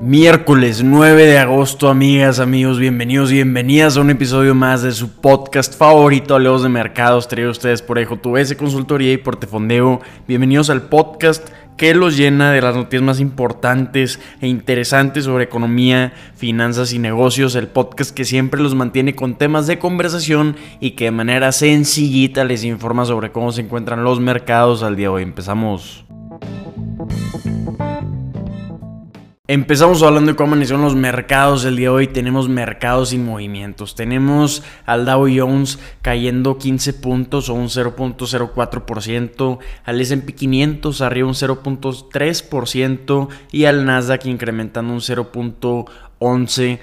Miércoles 9 de agosto, amigas, amigos, bienvenidos, bienvenidas a un episodio más de su podcast favorito, Leos de Mercados, traído a ustedes por EJTVS Consultoría y Portefondeo. Bienvenidos al podcast que los llena de las noticias más importantes e interesantes sobre economía, finanzas y negocios, el podcast que siempre los mantiene con temas de conversación y que de manera sencillita les informa sobre cómo se encuentran los mercados al día de hoy. Empezamos. Empezamos hablando de cómo amanecieron los mercados el día de hoy. Tenemos mercados sin movimientos. Tenemos al Dow Jones cayendo 15 puntos o un 0.04%. Al SP 500 arriba un 0.3% y al Nasdaq incrementando un 0.11%.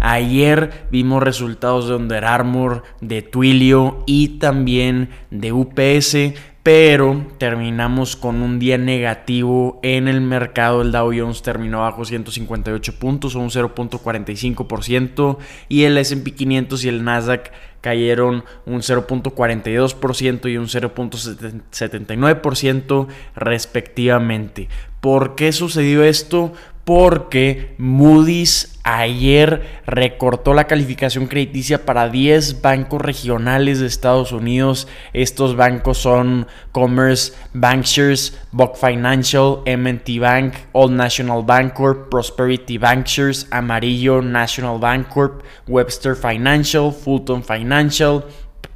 Ayer vimos resultados de Under Armour, de Twilio y también de UPS pero terminamos con un día negativo en el mercado. El Dow Jones terminó bajo 158 puntos o un 0.45% y el SP 500 y el Nasdaq cayeron un 0.42% y un 0.79% respectivamente. ¿Por qué sucedió esto? Porque Moody's ayer recortó la calificación crediticia para 10 bancos regionales de Estados Unidos. Estos bancos son Commerce Bankshares, Buck Financial, MT Bank, Old National Bancorp, Prosperity Bankshares, Amarillo National Bancorp, Webster Financial, Fulton Financial,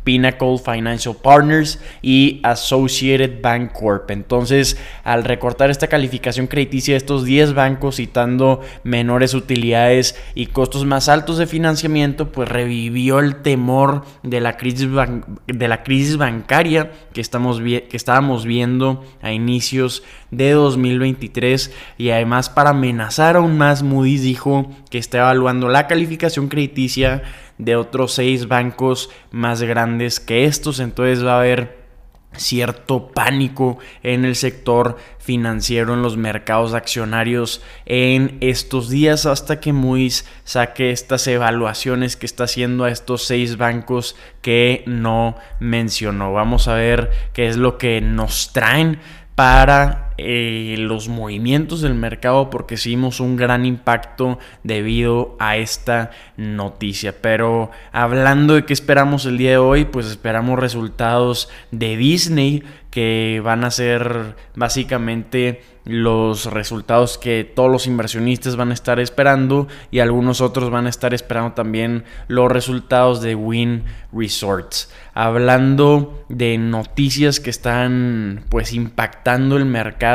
Pinnacle Financial Partners y Associated Bank Corp. Entonces, al recortar esta calificación crediticia de estos 10 bancos citando menores utilidades y costos más altos de financiamiento, pues revivió el temor de la crisis, de la crisis bancaria que, estamos que estábamos viendo a inicios de 2023 y además para amenazar aún más Moody's dijo que está evaluando la calificación crediticia de otros seis bancos más grandes que estos. Entonces va a haber cierto pánico en el sector financiero, en los mercados accionarios en estos días hasta que Moody's saque estas evaluaciones que está haciendo a estos seis bancos que no mencionó. Vamos a ver qué es lo que nos traen para eh, los movimientos del mercado porque sí un gran impacto debido a esta noticia. Pero hablando de qué esperamos el día de hoy, pues esperamos resultados de Disney que van a ser básicamente los resultados que todos los inversionistas van a estar esperando y algunos otros van a estar esperando también los resultados de Win Resorts. Hablando de noticias que están pues impactando el mercado,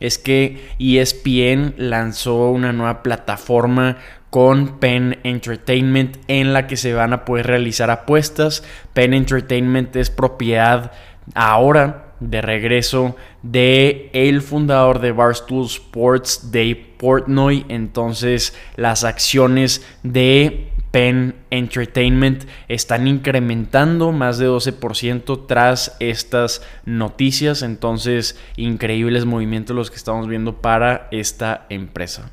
es que ESPN lanzó una nueva plataforma con Penn Entertainment en la que se van a poder realizar apuestas. Penn Entertainment es propiedad ahora de regreso de el fundador de Barstool Sports, Dave Portnoy. Entonces las acciones de Penn Entertainment están incrementando más de 12% tras estas noticias. Entonces increíbles movimientos los que estamos viendo para esta empresa.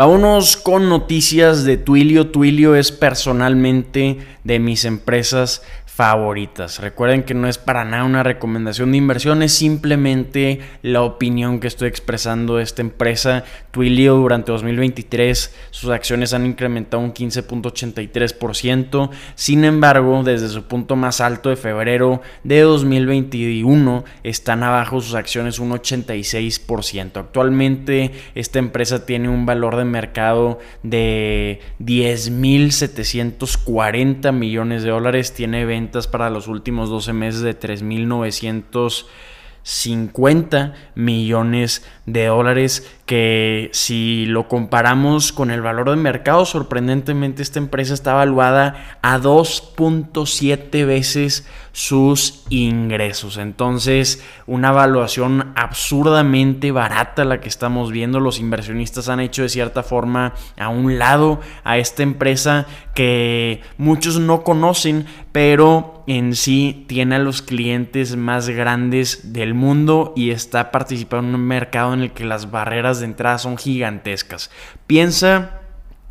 Vámonos con noticias de Twilio. Twilio es personalmente de mis empresas favoritas. Recuerden que no es para nada una recomendación de inversión, es simplemente la opinión que estoy expresando de esta empresa. Twilio durante 2023 sus acciones han incrementado un 15.83%. Sin embargo, desde su punto más alto de febrero de 2021 están abajo sus acciones un 86%. Actualmente esta empresa tiene un valor de mercado de 10.740 millones de dólares, tiene ventas para los últimos 12 meses de 3.950 millones de dólares que si lo comparamos con el valor de mercado, sorprendentemente esta empresa está valuada a 2.7 veces sus ingresos. Entonces, una valuación absurdamente barata la que estamos viendo. Los inversionistas han hecho de cierta forma a un lado a esta empresa que muchos no conocen, pero en sí tiene a los clientes más grandes del mundo y está participando en un mercado en el que las barreras de entrada son gigantescas. Piensa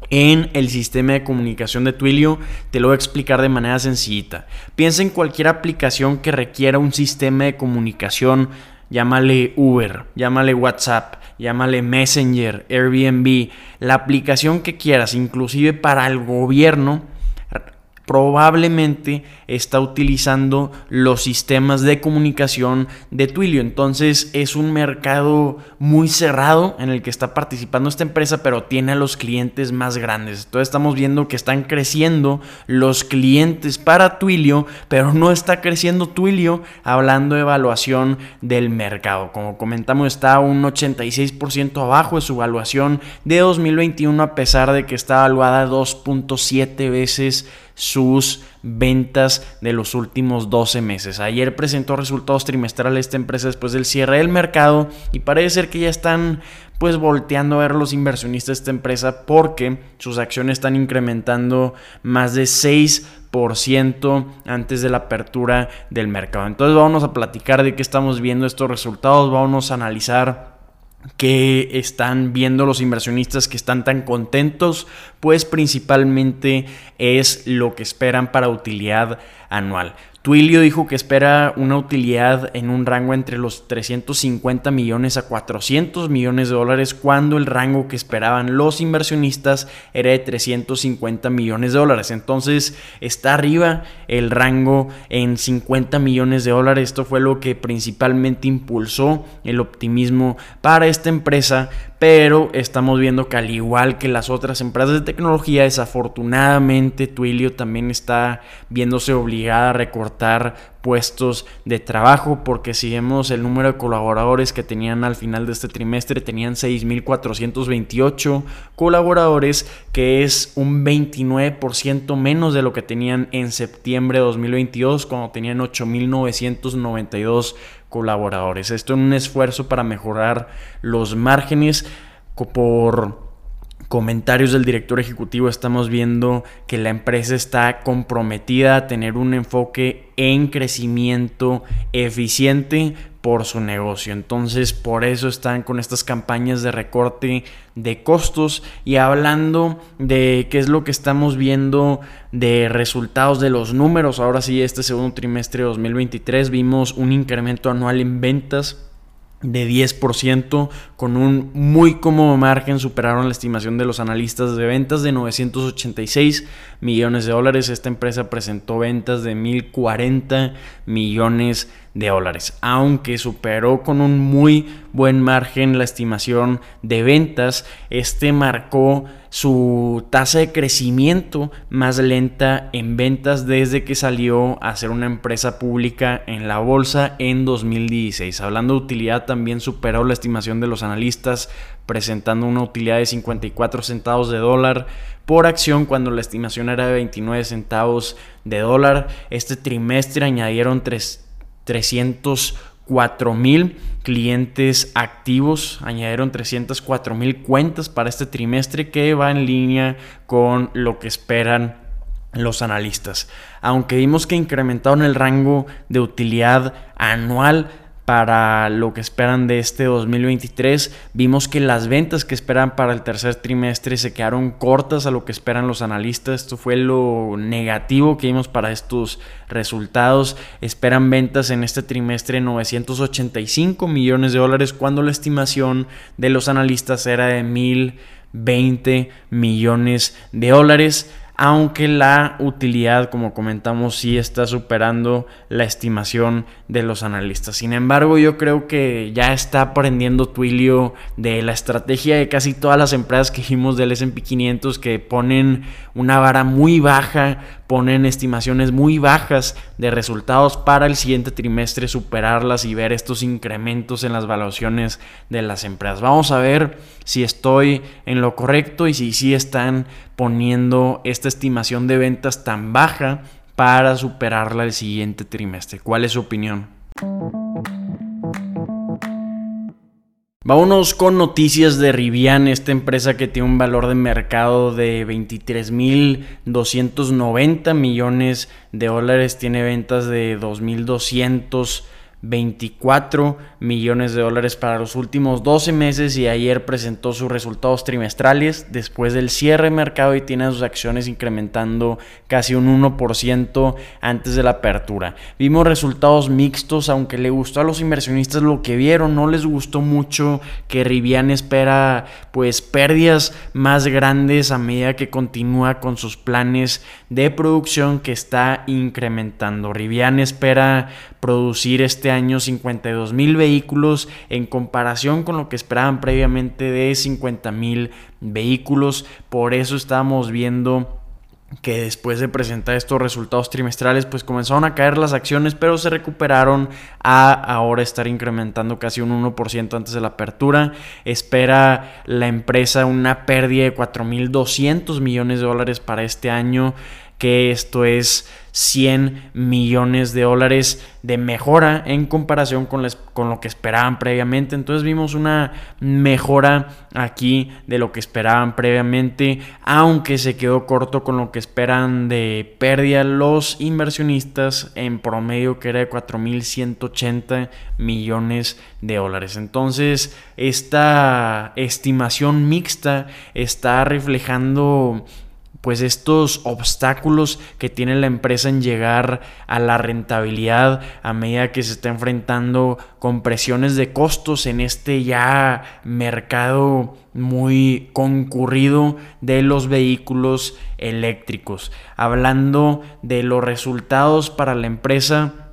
en el sistema de comunicación de Twilio, te lo voy a explicar de manera sencillita. Piensa en cualquier aplicación que requiera un sistema de comunicación llámale Uber, llámale WhatsApp, llámale Messenger, Airbnb, la aplicación que quieras, inclusive para el gobierno, probablemente está utilizando los sistemas de comunicación de Twilio. Entonces es un mercado muy cerrado en el que está participando esta empresa, pero tiene a los clientes más grandes. Entonces estamos viendo que están creciendo los clientes para Twilio, pero no está creciendo Twilio hablando de evaluación del mercado. Como comentamos, está un 86% abajo de su evaluación de 2021 a pesar de que está evaluada 2.7 veces sus ventas de los últimos 12 meses. Ayer presentó resultados trimestrales esta empresa después del cierre del mercado y parece ser que ya están pues volteando a ver los inversionistas de esta empresa porque sus acciones están incrementando más de 6% antes de la apertura del mercado. Entonces vamos a platicar de qué estamos viendo estos resultados, vamos a analizar que están viendo los inversionistas que están tan contentos, pues principalmente es lo que esperan para utilidad anual. Twilio dijo que espera una utilidad en un rango entre los 350 millones a 400 millones de dólares cuando el rango que esperaban los inversionistas era de 350 millones de dólares. Entonces está arriba el rango en 50 millones de dólares. Esto fue lo que principalmente impulsó el optimismo para esta empresa pero estamos viendo que al igual que las otras empresas de tecnología, desafortunadamente Twilio también está viéndose obligada a recortar puestos de trabajo porque si vemos el número de colaboradores que tenían al final de este trimestre tenían 6.428 colaboradores que es un 29% menos de lo que tenían en septiembre de 2022 cuando tenían 8.992 colaboradores. Esto es un esfuerzo para mejorar los márgenes por comentarios del director ejecutivo estamos viendo que la empresa está comprometida a tener un enfoque en crecimiento eficiente por su negocio. Entonces, por eso están con estas campañas de recorte de costos y hablando de qué es lo que estamos viendo de resultados de los números. Ahora sí, este segundo trimestre de 2023 vimos un incremento anual en ventas de 10% con un muy cómodo margen superaron la estimación de los analistas de ventas de 986 millones de dólares esta empresa presentó ventas de 1040 millones de dólares aunque superó con un muy buen margen la estimación de ventas este marcó su tasa de crecimiento más lenta en ventas desde que salió a ser una empresa pública en la bolsa en 2016. Hablando de utilidad, también superó la estimación de los analistas, presentando una utilidad de 54 centavos de dólar por acción cuando la estimación era de 29 centavos de dólar. Este trimestre añadieron 300 4 mil clientes activos, añadieron 304 mil cuentas para este trimestre que va en línea con lo que esperan los analistas. Aunque vimos que incrementaron el rango de utilidad anual para lo que esperan de este 2023. Vimos que las ventas que esperan para el tercer trimestre se quedaron cortas a lo que esperan los analistas. Esto fue lo negativo que vimos para estos resultados. Esperan ventas en este trimestre 985 millones de dólares cuando la estimación de los analistas era de 1020 millones de dólares aunque la utilidad, como comentamos, sí está superando la estimación de los analistas. Sin embargo, yo creo que ya está aprendiendo Twilio de la estrategia de casi todas las empresas que vimos del S&P 500 que ponen una vara muy baja, ponen estimaciones muy bajas de resultados para el siguiente trimestre, superarlas y ver estos incrementos en las valuaciones de las empresas. Vamos a ver si estoy en lo correcto y si sí están poniendo estimación de ventas tan baja para superarla el siguiente trimestre. ¿Cuál es su opinión? Vámonos con noticias de Rivian, esta empresa que tiene un valor de mercado de 23.290 millones de dólares, tiene ventas de 2.200 24 millones de dólares para los últimos 12 meses y ayer presentó sus resultados trimestrales después del cierre de mercado y tiene sus acciones incrementando casi un 1% antes de la apertura. Vimos resultados mixtos, aunque le gustó a los inversionistas lo que vieron, no les gustó mucho que Rivian espera pues pérdidas más grandes a medida que continúa con sus planes de producción que está incrementando. Rivian espera producir este año 52 mil vehículos en comparación con lo que esperaban previamente de 50 mil vehículos. Por eso estamos viendo que después de presentar estos resultados trimestrales pues comenzaron a caer las acciones pero se recuperaron a ahora estar incrementando casi un 1% antes de la apertura espera la empresa una pérdida de 4.200 millones de dólares para este año que esto es 100 millones de dólares de mejora en comparación con, con, lo que esperaban previamente. Entonces vimos una mejora aquí de lo que esperaban previamente, aunque se quedó corto con lo que esperan de pérdida los inversionistas en promedio que era de 4.180 millones de dólares. Entonces esta estimación mixta está reflejando pues estos obstáculos que tiene la empresa en llegar a la rentabilidad a medida que se está enfrentando con presiones de costos en este ya mercado muy concurrido de los vehículos eléctricos. Hablando de los resultados para la empresa,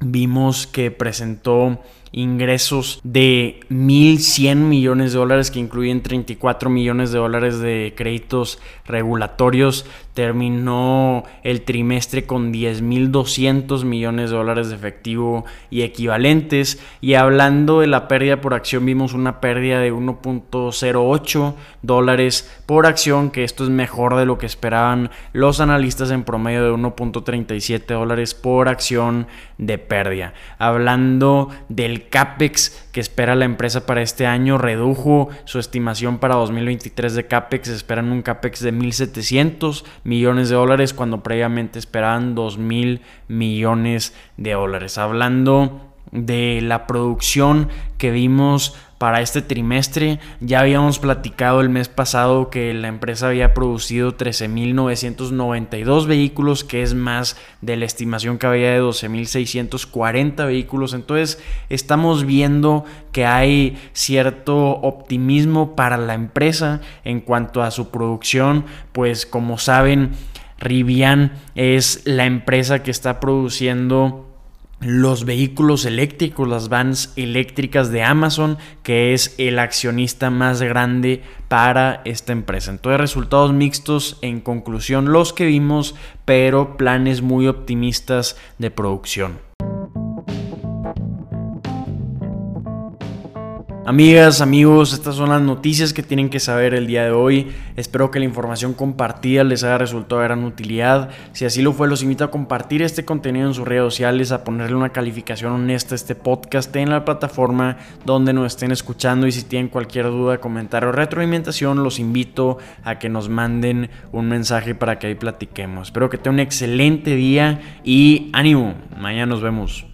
vimos que presentó ingresos de 1.100 millones de dólares que incluyen 34 millones de dólares de créditos regulatorios. Terminó el trimestre con 10.200 millones de dólares de efectivo y equivalentes. Y hablando de la pérdida por acción, vimos una pérdida de 1.08 dólares por acción, que esto es mejor de lo que esperaban los analistas en promedio de 1.37 dólares por acción de pérdida. Hablando del CAPEX que espera la empresa para este año redujo su estimación para 2023 de CAPEX. Esperan un CAPEX de 1.700 millones de dólares cuando previamente esperaban 2.000 millones de dólares. Hablando de la producción que vimos para este trimestre. Ya habíamos platicado el mes pasado que la empresa había producido 13.992 vehículos, que es más de la estimación que había de 12.640 vehículos. Entonces estamos viendo que hay cierto optimismo para la empresa en cuanto a su producción, pues como saben, Rivian es la empresa que está produciendo los vehículos eléctricos, las vans eléctricas de Amazon, que es el accionista más grande para esta empresa. Entonces, resultados mixtos en conclusión los que vimos, pero planes muy optimistas de producción. Amigas, amigos, estas son las noticias que tienen que saber el día de hoy. Espero que la información compartida les haya resultado de gran utilidad. Si así lo fue, los invito a compartir este contenido en sus redes sociales, a ponerle una calificación honesta a este podcast en la plataforma donde nos estén escuchando. Y si tienen cualquier duda, comentario o retroalimentación, los invito a que nos manden un mensaje para que ahí platiquemos. Espero que tengan un excelente día y ánimo. Mañana nos vemos.